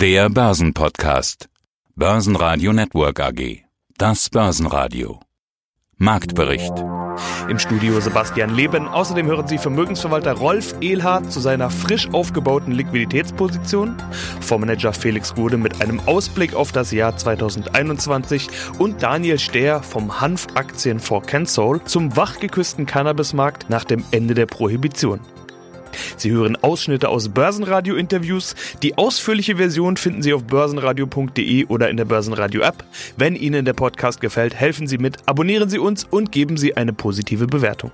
Der Börsenpodcast. Börsenradio Network AG. Das Börsenradio. Marktbericht. Im Studio Sebastian Leben. Außerdem hören Sie Vermögensverwalter Rolf Ehlhardt zu seiner frisch aufgebauten Liquiditätsposition, Fondsmanager Felix Gude mit einem Ausblick auf das Jahr 2021 und Daniel Stehr vom Hanf-Aktienfonds Cansol zum wachgeküssten Cannabismarkt nach dem Ende der Prohibition. Sie hören Ausschnitte aus Börsenradio-Interviews. Die ausführliche Version finden Sie auf börsenradio.de oder in der Börsenradio-App. Wenn Ihnen der Podcast gefällt, helfen Sie mit, abonnieren Sie uns und geben Sie eine positive Bewertung.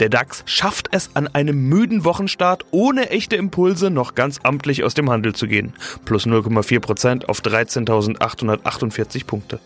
Der DAX schafft es an einem müden Wochenstart ohne echte Impulse noch ganz amtlich aus dem Handel zu gehen. Plus 0,4% auf 13.848 Punkte.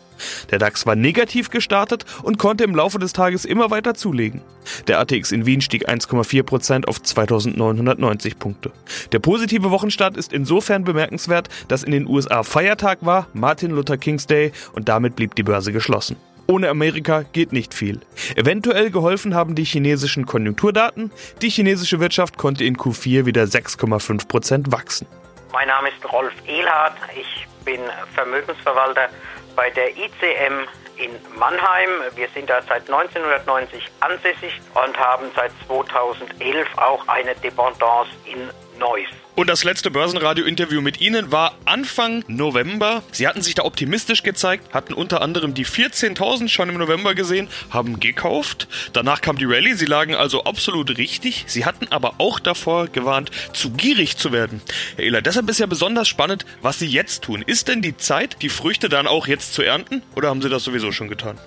Der DAX war negativ gestartet und konnte im Laufe des Tages immer weiter zulegen. Der ATX in Wien stieg 1,4% auf 2990 Punkte. Der positive Wochenstart ist insofern bemerkenswert, dass in den USA Feiertag war, Martin Luther King's Day und damit blieb die Börse geschlossen. Ohne Amerika geht nicht viel. Eventuell geholfen haben die chinesischen Konjunkturdaten. Die chinesische Wirtschaft konnte in Q4 wieder 6,5 Prozent wachsen. Mein Name ist Rolf Ehlhardt. Ich bin Vermögensverwalter bei der ICM in Mannheim. Wir sind da seit 1990 ansässig und haben seit 2011 auch eine Dependance in Neuss. Und das letzte Börsenradio-Interview mit Ihnen war Anfang November. Sie hatten sich da optimistisch gezeigt, hatten unter anderem die 14.000 schon im November gesehen, haben gekauft. Danach kam die Rallye, Sie lagen also absolut richtig. Sie hatten aber auch davor gewarnt, zu gierig zu werden. Herr Ehler, deshalb ist ja besonders spannend, was Sie jetzt tun. Ist denn die Zeit, die Früchte dann auch jetzt zu ernten oder haben Sie das sowieso schon getan?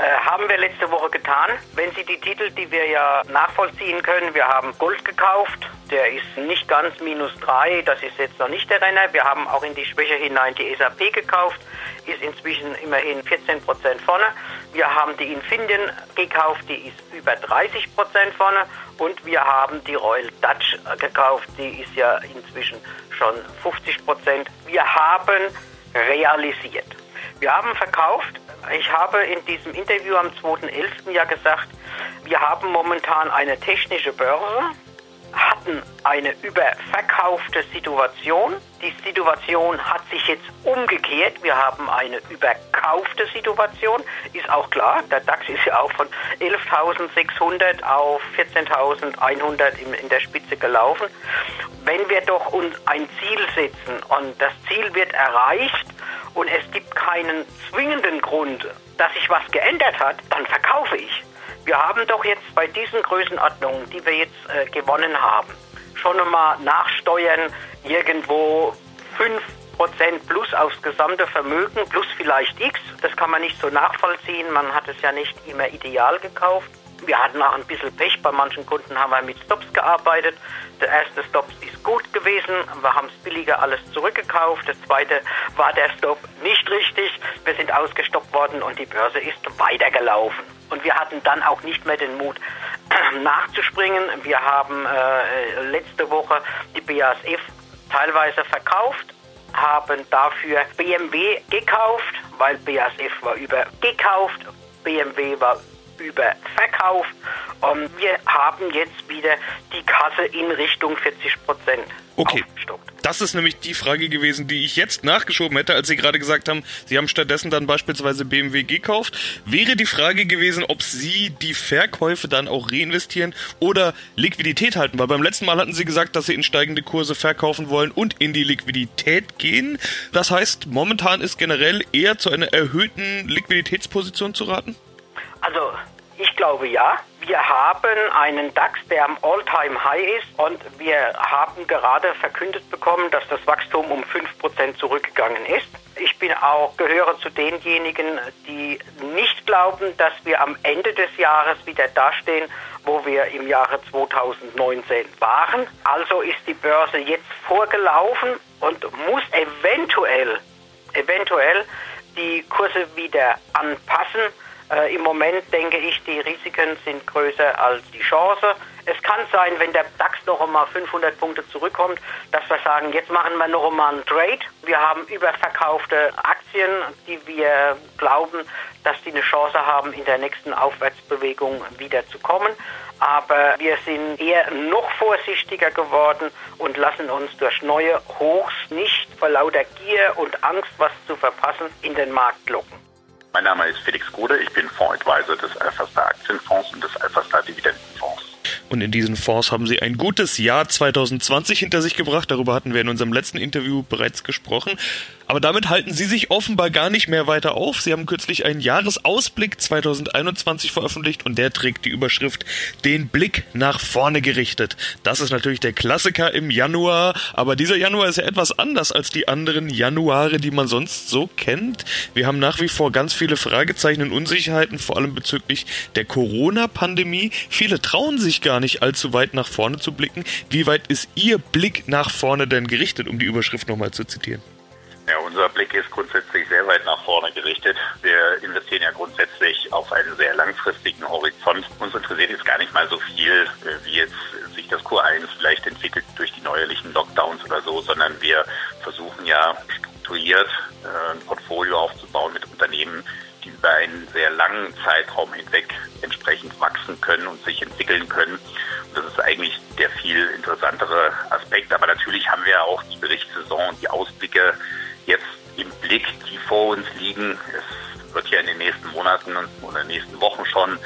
Äh, haben wir letzte Woche getan. Wenn Sie die Titel, die wir ja nachvollziehen können, wir haben Gold gekauft, der ist nicht ganz minus 3, das ist jetzt noch nicht der Renner. Wir haben auch in die Schwäche hinein die SAP gekauft, ist inzwischen immerhin 14 Prozent vorne. Wir haben die Infineon gekauft, die ist über 30 Prozent vorne. Und wir haben die Royal Dutch gekauft, die ist ja inzwischen schon 50 Prozent. Wir haben realisiert. Wir haben verkauft. Ich habe in diesem Interview am 2.11. ja gesagt, wir haben momentan eine technische Börse, hatten eine überverkaufte Situation. Die Situation hat sich jetzt umgekehrt. Wir haben eine überkaufte Situation. Ist auch klar, der DAX ist ja auch von 11.600 auf 14.100 in der Spitze gelaufen. Wenn wir doch uns ein Ziel setzen und das Ziel wird erreicht, und es gibt keinen zwingenden Grund, dass sich was geändert hat, dann verkaufe ich. Wir haben doch jetzt bei diesen Größenordnungen, die wir jetzt äh, gewonnen haben, schon einmal nachsteuern irgendwo 5% plus aufs gesamte Vermögen, plus vielleicht X. Das kann man nicht so nachvollziehen. Man hat es ja nicht immer ideal gekauft. Wir hatten auch ein bisschen Pech. Bei manchen Kunden haben wir mit Stops gearbeitet. Der erste Stop ist gut gewesen. Wir haben es billiger alles zurückgekauft. Der zweite war der Stop nicht richtig. Wir sind ausgestoppt worden und die Börse ist weitergelaufen. Und wir hatten dann auch nicht mehr den Mut nachzuspringen. Wir haben äh, letzte Woche die BASF teilweise verkauft, haben dafür BMW gekauft, weil BASF war über gekauft, BMW war überverkauft. Und wir haben jetzt wieder die Kasse in Richtung 40 Prozent. Okay. Das ist nämlich die Frage gewesen, die ich jetzt nachgeschoben hätte, als Sie gerade gesagt haben, Sie haben stattdessen dann beispielsweise BMW gekauft. Wäre die Frage gewesen, ob Sie die Verkäufe dann auch reinvestieren oder Liquidität halten. Weil beim letzten Mal hatten Sie gesagt, dass Sie in steigende Kurse verkaufen wollen und in die Liquidität gehen. Das heißt, momentan ist generell eher zu einer erhöhten Liquiditätsposition zu raten? Ich glaube ja. Wir haben einen DAX, der am All-Time-High ist und wir haben gerade verkündet bekommen, dass das Wachstum um 5% zurückgegangen ist. Ich bin auch, gehöre zu denjenigen, die nicht glauben, dass wir am Ende des Jahres wieder dastehen, wo wir im Jahre 2019 waren. Also ist die Börse jetzt vorgelaufen und muss eventuell, eventuell die Kurse wieder anpassen Äh, Im Moment denke ich, die Risiken sind größer als die Chance. Es kann sein, wenn der DAX noch einmal 500 Punkte zurückkommt, dass wir sagen, jetzt machen wir noch einmal einen Trade. Wir haben überverkaufte Aktien, die wir glauben, dass die eine Chance haben, in der nächsten Aufwärtsbewegung wieder zu kommen. Aber wir sind eher noch vorsichtiger geworden und lassen uns durch neue Hochs nicht vor lauter Gier und Angst, was zu verpassen, in den Markt locken. Mein Name ist Felix Gode, ich bin Fondsadvisor des Alphastar Aktienfonds und des Alphastar Dividendenfonds. Und in diesen Fonds haben sie ein gutes Jahr 2020 hinter sich gebracht. Darüber hatten wir in unserem letzten Interview bereits gesprochen. Aber damit halten Sie sich offenbar gar nicht mehr weiter auf. Sie haben kürzlich einen Jahresausblick 2021 veröffentlicht und der trägt die Überschrift Den Blick nach vorne gerichtet. Das ist natürlich der Klassiker im Januar, aber dieser Januar ist ja etwas anders als die anderen Januare, die man sonst so kennt. Wir haben nach wie vor ganz viele Fragezeichen und Unsicherheiten, vor allem bezüglich der Corona-Pandemie. Viele trauen sich gar nicht allzu weit nach vorne zu blicken. Wie weit ist Ihr Blick nach vorne denn gerichtet, um die Überschrift nochmal zu zitieren? Unser Blick ist grundsätzlich sehr weit nach vorne gerichtet. Wir investieren ja grundsätzlich auf einen sehr langfristigen Horizont. Uns interessiert jetzt gar nicht mal so viel, äh, wie jetzt sich das Q1 vielleicht entwickelt durch die neuerlichen Lockdowns oder so, sondern wir versuchen ja strukturiert äh, ein Portfolio aufzubauen mit Unternehmen, die über einen sehr langen Zeitraum hinweg entsprechend wachsen können und sich entwickeln können. Und das ist eigentlich der viel interessantere Aspekt. Aber natürlich haben wir auch die Berichtssaison und die Ausblicke jetzt im Blick, die vor uns liegen. Es wird ja in den nächsten Monaten oder nächsten Wochen schon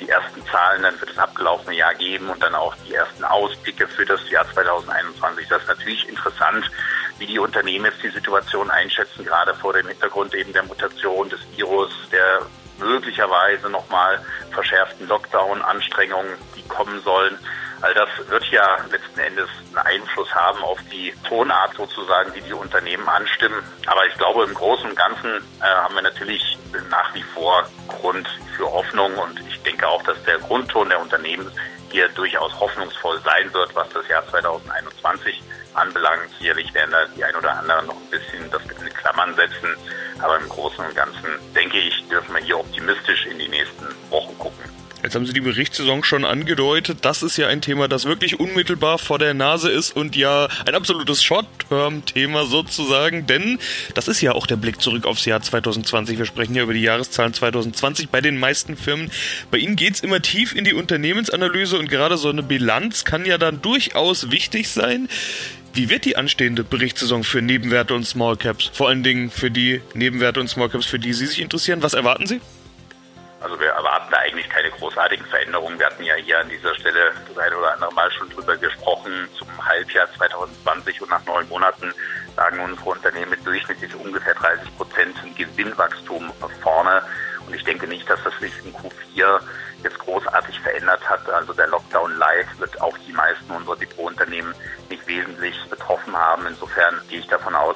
die ersten Zahlen dann für das abgelaufene Jahr geben und dann auch die ersten Ausblicke für das Jahr 2021. Das ist natürlich interessant, wie die Unternehmen jetzt die Situation einschätzen, gerade vor dem Hintergrund eben der Mutation des Virus, der möglicherweise nochmal verschärften Lockdown-Anstrengungen, die kommen sollen. All das wird ja letzten Endes einen Einfluss haben auf die Tonart sozusagen, die die Unternehmen anstimmen. Aber ich glaube, im Großen und Ganzen äh, haben wir natürlich nach wie vor Grund für Hoffnung und ich denke auch, dass der Grundton der Unternehmen hier durchaus hoffnungsvoll sein wird, was das Jahr 2021 anbelangt. Sicherlich werden da die ein oder anderen noch ein bisschen das in Klammern setzen. Aber im Großen und Ganzen denke ich, dürfen wir hier optimistisch in die nächsten. Jetzt haben Sie die Berichtssaison schon angedeutet. Das ist ja ein Thema, das wirklich unmittelbar vor der Nase ist und ja ein absolutes Short-Term-Thema sozusagen, denn das ist ja auch der Blick zurück aufs Jahr 2020. Wir sprechen ja über die Jahreszahlen 2020 bei den meisten Firmen. Bei Ihnen geht's immer tief in die Unternehmensanalyse und gerade so eine Bilanz kann ja dann durchaus wichtig sein. Wie wird die anstehende Berichtssaison für Nebenwerte und Small Caps? Vor allen Dingen für die Nebenwerte und Small Caps, für die Sie sich interessieren. Was erwarten Sie? Also wir erwarten da eigentlich keine großartigen Veränderungen. Wir hatten ja hier an dieser Stelle das eine oder andere Mal schon drüber gesprochen. Zum Halbjahr 2020 und nach neun Monaten lagen unsere Unternehmen mit durchschnittlich ungefähr 30 Prozent Gewinnwachstum vorne. Und ich denke nicht, dass das sich in Q4 jetzt großartig verändert hat. Also der Lockdown Light wird auch die meisten unserer Depotunternehmen nicht wesentlich betroffen haben. Insofern gehe ich davon aus,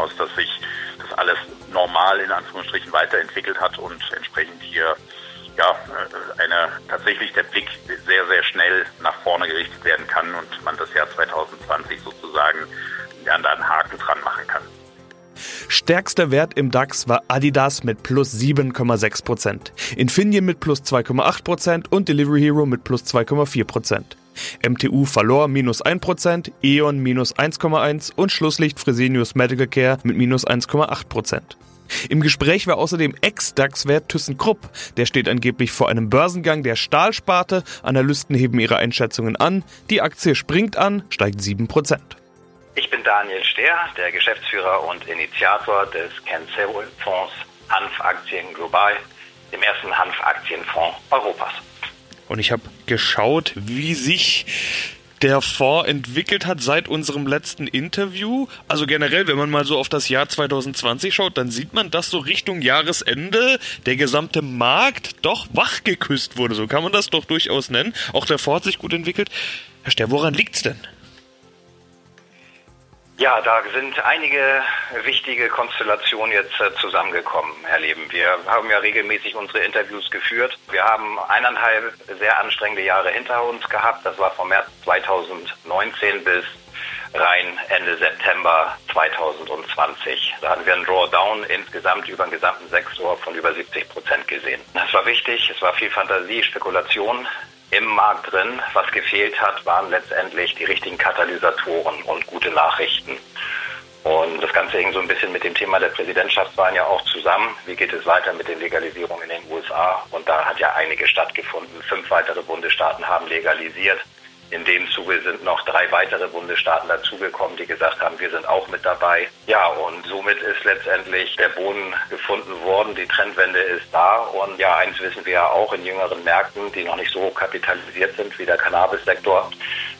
wir gehen davon aus, dass sich das alles normal in Anführungsstrichen weiterentwickelt hat und entsprechend hier ja, äh, eine, tatsächlich der Blick sehr, sehr schnell nach vorne gerichtet werden kann und man das Jahr 2020 sozusagen da einen Haken dran machen kann. Stärkster Wert im DAX war Adidas mit plus 7,6%, Infineon mit plus 2,8% und Delivery Hero mit plus 2,4%. MTU verlor minus 1%, E.ON minus 1,1% und Schlusslicht Fresenius Medical Care mit minus 1,8%. Im Gespräch war außerdem Ex-DAX-Wert ThyssenKrupp. Der steht angeblich vor einem Börsengang der Stahlsparte. Analysten heben ihre Einschätzungen an. Die Aktie springt an, steigt 7%. Ich bin Daniel Stehr, der Geschäftsführer und Initiator des Cancel-Fonds Hanfaktien Global, dem ersten Hanfaktienfonds Europas. Und ich habe geschaut, wie sich der Fonds entwickelt hat seit unserem letzten Interview. Also generell, wenn man mal so auf das Jahr 2020 schaut, dann sieht man, dass so Richtung Jahresende der gesamte Markt doch wachgeküsst wurde. So kann man das doch durchaus nennen. Auch der Fonds hat sich gut entwickelt. Herr Ster, woran liegt's denn? Ja, da sind einige wichtige Konstellationen jetzt äh, zusammengekommen, Herr Leben. Wir haben ja regelmäßig unsere Interviews geführt. Wir haben eineinhalb sehr anstrengende Jahre hinter uns gehabt. Das war vom März 2019 bis rein Ende September 2020. Da hatten wir einen Drawdown insgesamt über den gesamten Sektor von über 70 Prozent gesehen. Das war wichtig, es war viel Fantasie, Spekulation im Markt drin. Was gefehlt hat, waren letztendlich die richtigen Katalysatoren und gute Nachrichten. Und das Ganze hing so ein bisschen mit dem Thema der Präsidentschaftswahlen ja auch zusammen. Wie geht es weiter mit den Legalisierungen in den USA? Und da hat ja einige stattgefunden. Fünf weitere Bundesstaaten haben legalisiert. In dem Zuge sind noch drei weitere Bundesstaaten dazugekommen, die gesagt haben, wir sind auch mit dabei. Ja, und somit ist letztendlich der Boden gefunden worden. Die Trendwende ist da. Und ja, eins wissen wir ja auch in jüngeren Märkten, die noch nicht so kapitalisiert sind wie der Cannabis-Sektor.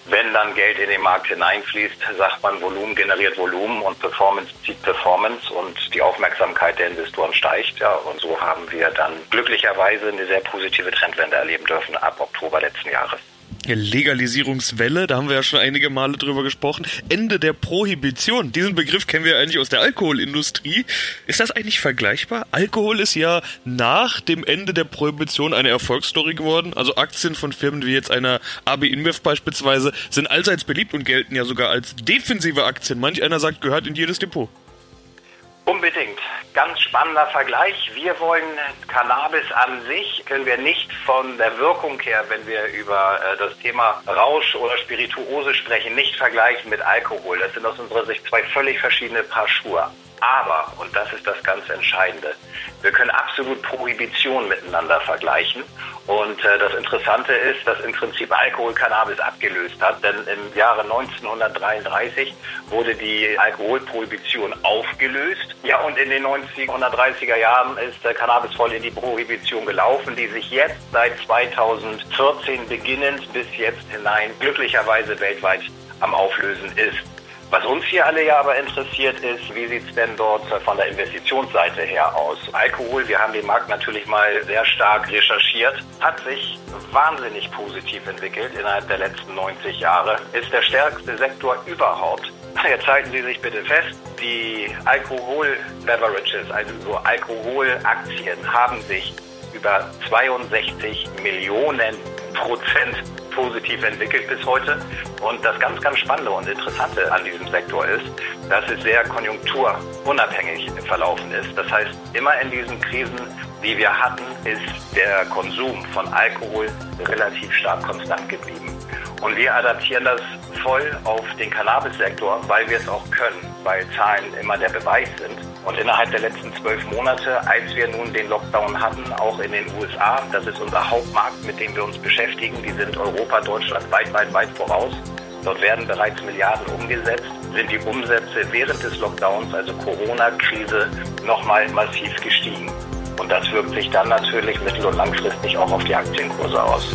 Wenn dann Geld in den Markt hineinfließt, sagt man, Volumen generiert Volumen und Performance zieht Performance und die Aufmerksamkeit der Investoren steigt. Ja, und so haben wir dann glücklicherweise eine sehr positive Trendwende erleben dürfen ab Oktober letzten Jahres. Legalisierungswelle, da haben wir ja schon einige Male drüber gesprochen. Ende der Prohibition, diesen Begriff kennen wir eigentlich aus der Alkoholindustrie. Ist das eigentlich vergleichbar? Alkohol ist ja nach dem Ende der Prohibition eine Erfolgsstory geworden. Also Aktien von Firmen wie jetzt einer AB InBev beispielsweise sind allseits beliebt und gelten ja sogar als defensive Aktien. Manch einer sagt, gehört in jedes Depot. Unbedingt. Ganz spannender Vergleich. Wir wollen Cannabis an sich, können wir nicht von der Wirkung her, wenn wir über äh, das Thema Rausch oder Spirituose sprechen, nicht vergleichen mit Alkohol. Das sind aus unserer Sicht zwei völlig verschiedene Paar Schuhe. Aber, und das ist das ganz Entscheidende, wir können absolut Prohibition miteinander vergleichen. Und äh, das Interessante ist, dass im Prinzip Alkohol Cannabis abgelöst hat. Denn im Jahre 1933 wurde die Alkoholprohibition aufgelöst. Ja, und in den 1930er Jahren ist äh, Cannabis voll in die Prohibition gelaufen, die sich jetzt seit 2014 beginnend bis jetzt hinein glücklicherweise weltweit am Auflösen ist. Was uns hier alle ja aber interessiert ist, wie sieht es denn dort von der Investitionsseite her aus? Alkohol, wir haben den Markt natürlich mal sehr stark recherchiert, hat sich wahnsinnig positiv entwickelt innerhalb der letzten 90 Jahre, ist der stärkste Sektor überhaupt. Jetzt halten Sie sich bitte fest, die Alkohol-Beverages, also so Alkoholaktien, haben sich über 62 Millionen Prozent positiv entwickelt bis heute. Und das ganz, ganz Spannende und Interessante an diesem Sektor ist, dass es sehr konjunkturunabhängig verlaufen ist. Das heißt, immer in diesen Krisen, die wir hatten, ist der Konsum von Alkohol relativ stark konstant geblieben. Und wir adaptieren das voll auf den Cannabis-Sektor, weil wir es auch können, weil Zahlen immer der Beweis sind. Und innerhalb der letzten zwölf Monate, als wir nun den Lockdown hatten, auch in den USA, das ist unser Hauptmarkt, mit dem wir uns beschäftigen, die sind Europa, Deutschland weit, weit, weit voraus. Dort werden bereits Milliarden umgesetzt, sind die Umsätze während des Lockdowns, also Corona-Krise, nochmal massiv gestiegen. Und das wirkt sich dann natürlich mittel- und langfristig auch auf die Aktienkurse aus.